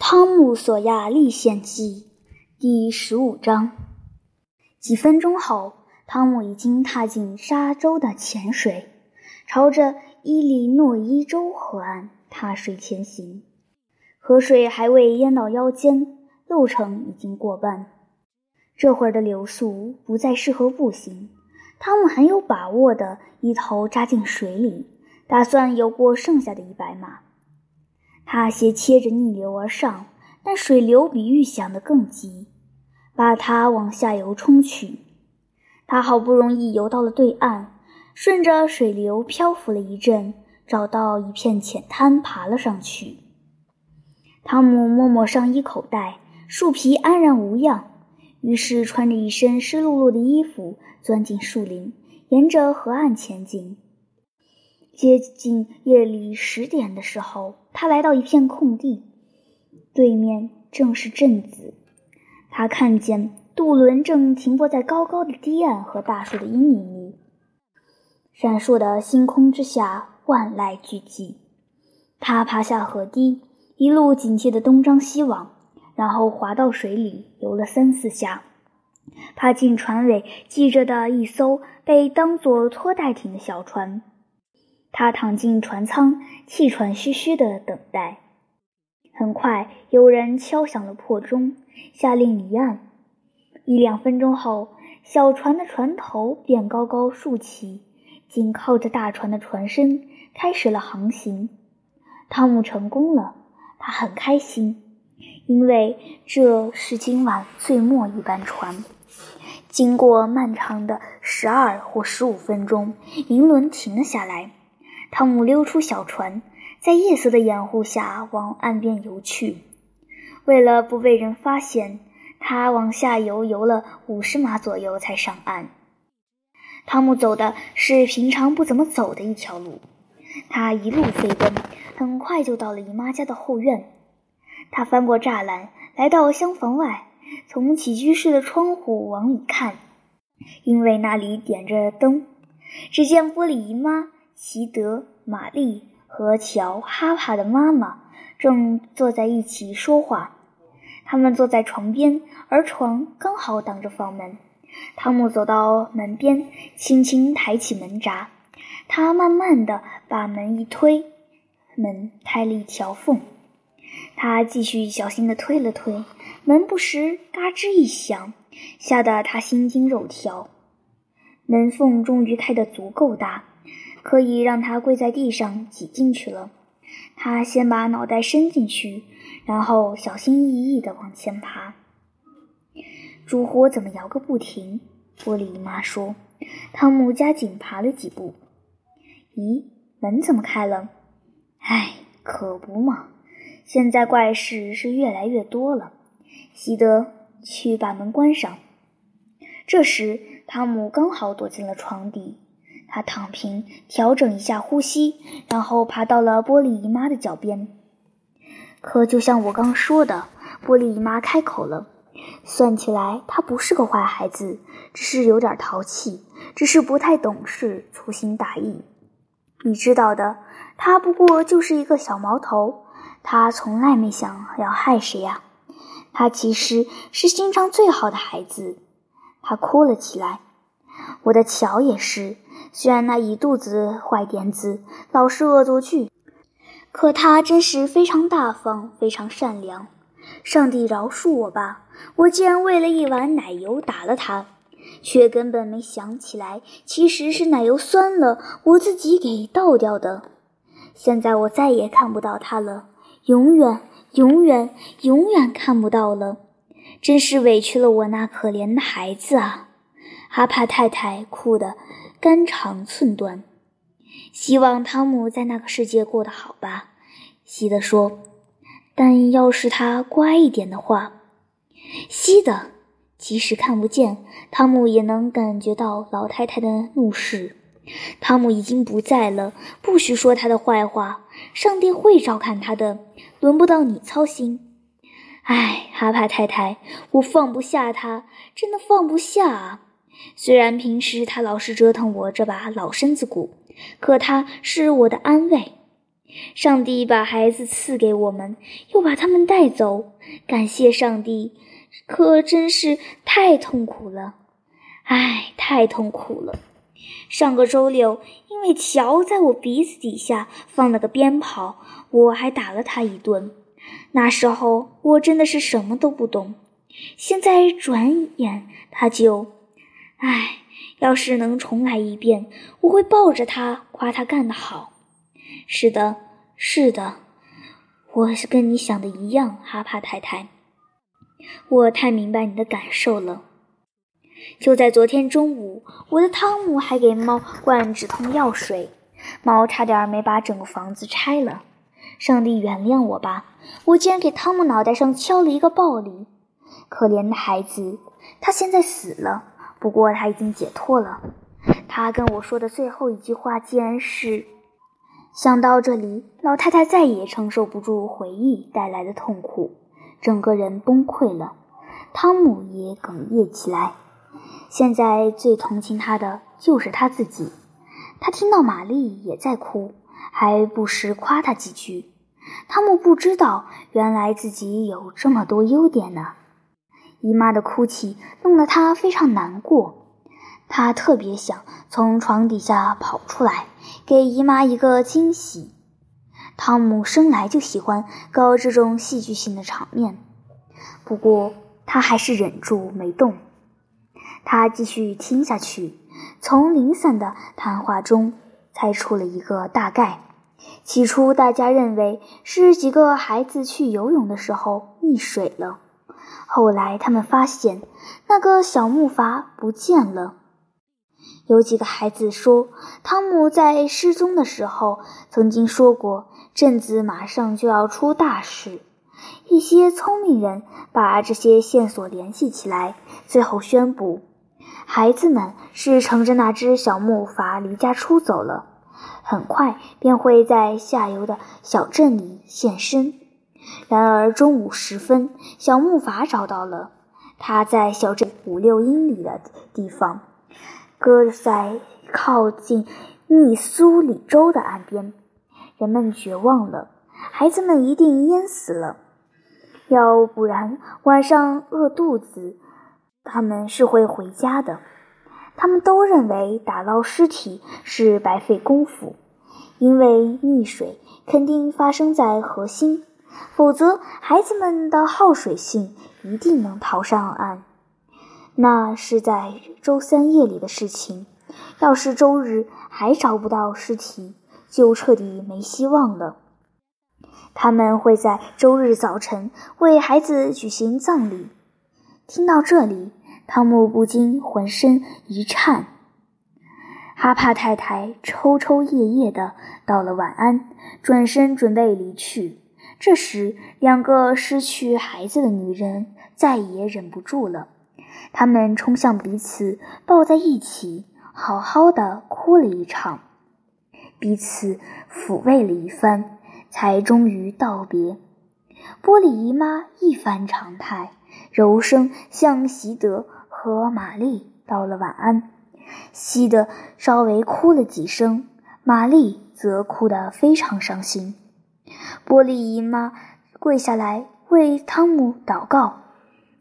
汤姆·索亚历险记第十五章。几分钟后，汤姆已经踏进沙洲的浅水，朝着伊利诺伊州河岸踏水前行。河水还未淹到腰间，路程已经过半。这会儿的流速不再适合步行，汤姆很有把握地一头扎进水里，打算游过剩下的一百码。他斜切着逆流而上，但水流比预想的更急，把他往下游冲去。他好不容易游到了对岸，顺着水流漂浮了一阵，找到一片浅滩，爬了上去。汤姆摸摸上衣口袋，树皮安然无恙，于是穿着一身湿漉漉的衣服，钻进树林，沿着河岸前进。接近夜里十点的时候，他来到一片空地，对面正是镇子。他看见渡轮正停泊在高高的堤岸和大树的阴影里，闪烁的星空之下，万籁俱寂。他爬下河堤，一路警惕的东张西望，然后滑到水里游了三四下，爬进船尾系着的一艘被当作拖带艇的小船。他躺进船舱，气喘吁吁地等待。很快，有人敲响了破钟，下令离岸。一两分钟后，小船的船头便高高竖起，紧靠着大船的船身，开始了航行。汤姆成功了，他很开心，因为这是今晚最末一班船。经过漫长的十二或十五分钟，银轮停了下来。汤姆溜出小船，在夜色的掩护下往岸边游去。为了不被人发现，他往下游游了五十码左右才上岸。汤姆走的是平常不怎么走的一条路，他一路飞奔，很快就到了姨妈家的后院。他翻过栅栏，来到厢房外，从起居室的窗户往里看，因为那里点着灯。只见玻璃姨妈。齐德、玛丽和乔、哈帕的妈妈正坐在一起说话。他们坐在床边，而床刚好挡着房门。汤姆走到门边，轻轻抬起门闸。他慢慢地把门一推，门开了一条缝。他继续小心地推了推，门不时嘎吱一响，吓得他心惊肉跳。门缝终于开得足够大。可以让他跪在地上挤进去了。他先把脑袋伸进去，然后小心翼翼地往前爬。烛火怎么摇个不停？玻璃姨妈说。汤姆加紧爬了几步。咦，门怎么开了？唉，可不嘛！现在怪事是越来越多了。西德，去把门关上。这时，汤姆刚好躲进了床底。他躺平，调整一下呼吸，然后爬到了玻璃姨妈的脚边。可就像我刚说的，玻璃姨妈开口了。算起来，他不是个坏孩子，只是有点淘气，只是不太懂事，粗心大意。你知道的，他不过就是一个小毛头，他从来没想要害谁呀。他其实是心肠最好的孩子。他哭了起来。我的乔也是。虽然那一肚子坏点子，老是恶作剧，可他真是非常大方，非常善良。上帝饶恕我吧！我竟然为了一碗奶油打了他，却根本没想起来，其实是奶油酸了，我自己给倒掉的。现在我再也看不到他了，永远、永远、永远看不到了。真是委屈了我那可怜的孩子啊！哈帕太太哭得。肝肠寸断，希望汤姆在那个世界过得好吧。西德说：“但要是他乖一点的话。”西德即使看不见，汤姆也能感觉到老太太的怒视。汤姆已经不在了，不许说他的坏话。上帝会照看他的，轮不到你操心。哎，哈帕太太，我放不下他，真的放不下啊。虽然平时他老是折腾我这把老身子骨，可他是我的安慰。上帝把孩子赐给我们，又把他们带走，感谢上帝，可真是太痛苦了，唉，太痛苦了。上个周六，因为乔在我鼻子底下放了个鞭炮，我还打了他一顿。那时候我真的是什么都不懂。现在转眼他就……唉，要是能重来一遍，我会抱着他夸他干得好。是的，是的，我是跟你想的一样，哈帕太太。我太明白你的感受了。就在昨天中午，我的汤姆还给猫灌止痛药水，猫差点没把整个房子拆了。上帝原谅我吧，我竟然给汤姆脑袋上敲了一个暴力。可怜的孩子，他现在死了，不过他已经解脱了。他跟我说的最后一句话竟然是：“想到这里，老太太再也承受不住回忆带来的痛苦，整个人崩溃了。汤姆也哽咽起来。现在最同情他的就是他自己。他听到玛丽也在哭，还不时夸他几句。汤姆不知道，原来自己有这么多优点呢。姨妈的哭泣弄得他非常难过，他特别想从床底下跑出来，给姨妈一个惊喜。汤姆生来就喜欢搞这种戏剧性的场面，不过他还是忍住没动。他继续听下去，从零散的谈话中猜出了一个大概。起初，大家认为是几个孩子去游泳的时候溺水了。后来，他们发现那个小木筏不见了。有几个孩子说，汤姆在失踪的时候曾经说过，镇子马上就要出大事。一些聪明人把这些线索联系起来，最后宣布，孩子们是乘着那只小木筏离家出走了，很快便会在下游的小镇里现身。然而中午时分，小木筏找到了，它在小镇五六英里的地方，搁在靠近密苏里州的岸边。人们绝望了，孩子们一定淹死了。要不然晚上饿肚子，他们是会回家的。他们都认为打捞尸体是白费功夫，因为溺水肯定发生在河心，否则孩子们的好水性一定能逃上岸。那是在周三夜里的事情。要是周日还找不到尸体，就彻底没希望了。他们会在周日早晨为孩子举行葬礼。听到这里，汤姆不禁浑身一颤。哈帕太太抽抽噎噎的道了晚安，转身准备离去。这时，两个失去孩子的女人再也忍不住了，她们冲向彼此，抱在一起，好好的哭了一场，彼此抚慰了一番。才终于道别，波里姨妈一反常态，柔声向席德和玛丽道了晚安。西德稍微哭了几声，玛丽则哭得非常伤心。波利姨妈跪下来为汤姆祷告，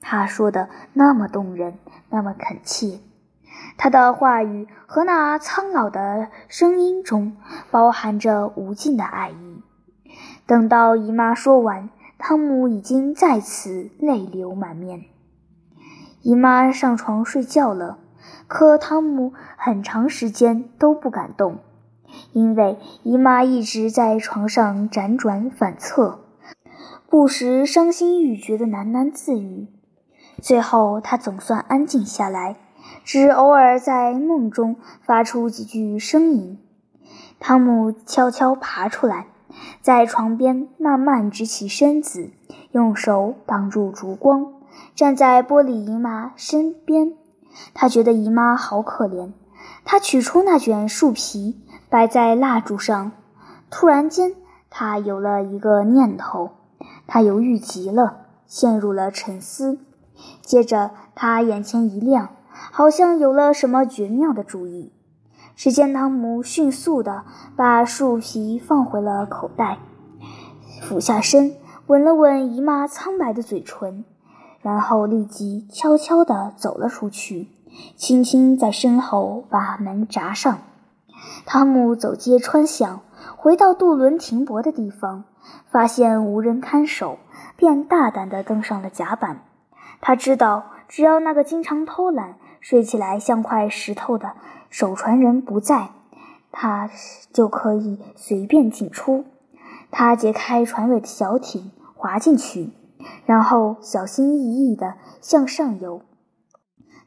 她说的那么动人，那么恳切，她的话语和那苍老的声音中包含着无尽的爱意。等到姨妈说完，汤姆已经再次泪流满面。姨妈上床睡觉了，可汤姆很长时间都不敢动，因为姨妈一直在床上辗转反侧，不时伤心欲绝的喃喃自语。最后，她总算安静下来，只偶尔在梦中发出几句呻吟。汤姆悄悄爬出来。在床边慢慢直起身子，用手挡住烛光，站在玻璃姨妈身边。他觉得姨妈好可怜。他取出那卷树皮，摆在蜡烛上。突然间，他有了一个念头。他犹豫极了，陷入了沉思。接着，他眼前一亮，好像有了什么绝妙的主意。只见汤姆迅速地把树皮放回了口袋，俯下身吻了吻姨妈苍白的嘴唇，然后立即悄悄地走了出去，轻轻在身后把门闸上。汤姆走街穿巷，回到渡轮停泊的地方，发现无人看守，便大胆地登上了甲板。他知道，只要那个经常偷懒、睡起来像块石头的守船人不在，他就可以随便进出。他解开船尾的小艇，滑进去，然后小心翼翼地向上游。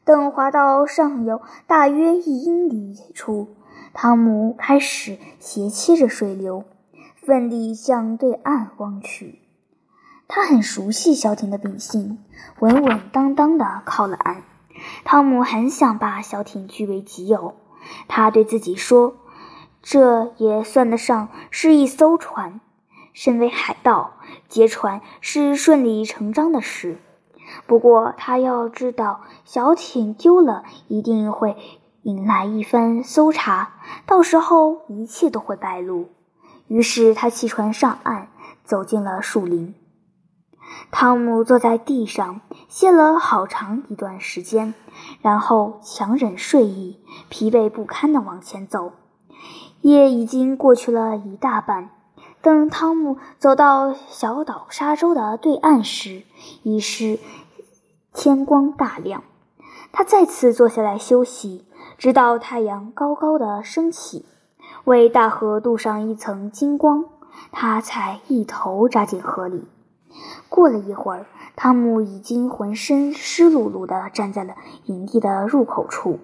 等滑到上游大约一英里处，汤姆开始斜切着水流，奋力向对岸望去。他很熟悉小艇的秉性，稳稳当当地靠了岸。汤姆很想把小艇据为己有，他对自己说：“这也算得上是一艘船。身为海盗，劫船是顺理成章的事。不过，他要知道，小艇丢了，一定会引来一番搜查，到时候一切都会败露。”于是，他弃船上岸，走进了树林。汤姆坐在地上歇了好长一段时间，然后强忍睡意，疲惫不堪地往前走。夜已经过去了一大半。等汤姆走到小岛沙洲的对岸时，已是天光大亮。他再次坐下来休息，直到太阳高高的升起，为大河镀上一层金光，他才一头扎进河里。过了一会儿，汤姆已经浑身湿漉漉地站在了营地的入口处。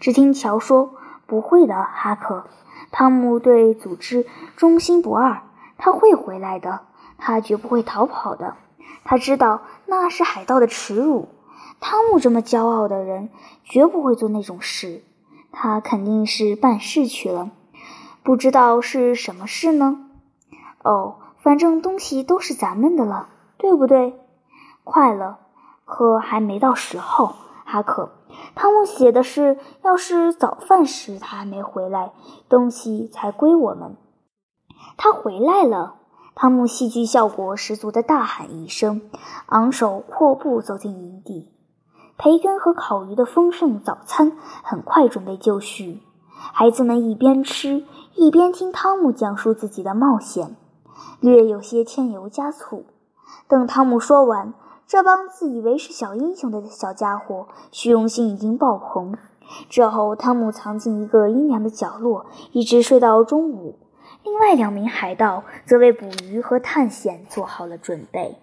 只听乔说：“不会的，哈克。”汤姆对组织忠心不二，他会回来的，他绝不会逃跑的。他知道那是海盗的耻辱。汤姆这么骄傲的人，绝不会做那种事。他肯定是办事去了，不知道是什么事呢？哦。反正东西都是咱们的了，对不对？快了，可还没到时候。哈克，汤姆写的是，要是早饭时他还没回来，东西才归我们。他回来了！汤姆戏剧效果十足的大喊一声，昂首阔步走进营地。培根和烤鱼的丰盛早餐很快准备就绪，孩子们一边吃一边听汤姆讲述自己的冒险。略有些添油加醋。等汤姆说完，这帮自以为是小英雄的小家伙虚荣心已经爆棚。之后，汤姆藏进一个阴凉的角落，一直睡到中午。另外两名海盗则为捕鱼和探险做好了准备。